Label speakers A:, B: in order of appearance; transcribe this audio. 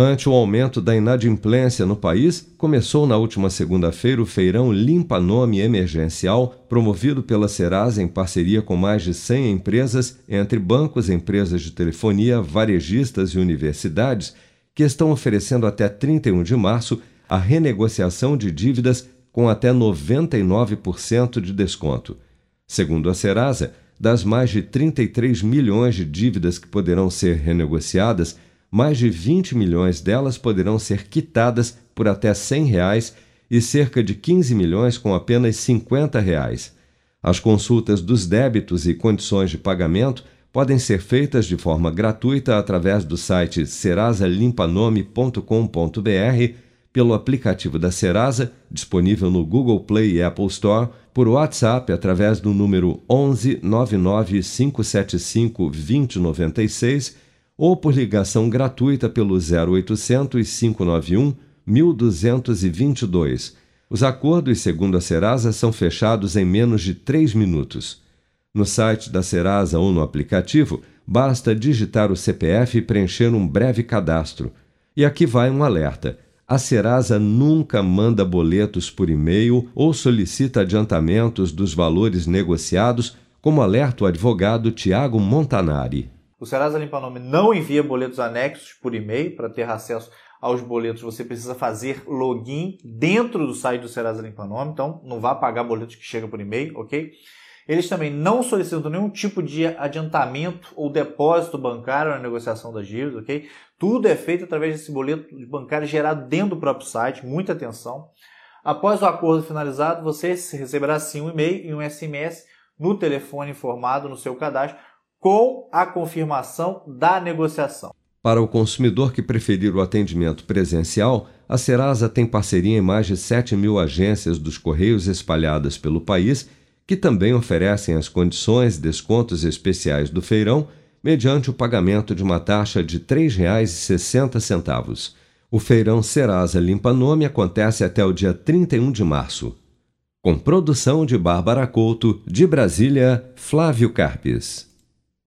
A: Ante o aumento da inadimplência no país, começou na última segunda-feira o feirão Limpa Nome Emergencial, promovido pela Serasa em parceria com mais de 100 empresas, entre bancos, empresas de telefonia, varejistas e universidades, que estão oferecendo até 31 de março a renegociação de dívidas com até 99% de desconto. Segundo a Serasa, das mais de 33 milhões de dívidas que poderão ser renegociadas, mais de 20 milhões delas poderão ser quitadas por até 100 reais e cerca de 15 milhões com apenas 50 reais. As consultas dos débitos e condições de pagamento podem ser feitas de forma gratuita através do site serasalimpaNome.com.br, pelo aplicativo da Serasa, disponível no Google Play e Apple Store, por WhatsApp através do número 11 99 575 2096 ou por ligação gratuita pelo 0800 591 1222. Os acordos, segundo a Serasa, são fechados em menos de três minutos. No site da Serasa ou no aplicativo, basta digitar o CPF e preencher um breve cadastro. E aqui vai um alerta. A Serasa nunca manda boletos por e-mail ou solicita adiantamentos dos valores negociados, como alerta o advogado Tiago Montanari.
B: O Serasa Limpa Nome não envia boletos anexos por e-mail. Para ter acesso aos boletos, você precisa fazer login dentro do site do Serasa Limpa Nome. Então, não vá pagar boletos que chegam por e-mail, ok? Eles também não solicitam nenhum tipo de adiantamento ou depósito bancário na negociação das dívidas, ok? Tudo é feito através desse boleto bancário gerado dentro do próprio site. Muita atenção. Após o acordo finalizado, você receberá sim um e-mail e um SMS no telefone informado no seu cadastro com a confirmação da negociação.
A: Para o consumidor que preferir o atendimento presencial, a Serasa tem parceria em mais de 7 mil agências dos Correios espalhadas pelo país, que também oferecem as condições e descontos especiais do feirão, mediante o pagamento de uma taxa de R$ 3,60. O feirão Serasa Limpa Nome acontece até o dia 31 de março. Com produção de Bárbara Couto, de Brasília, Flávio Carpes.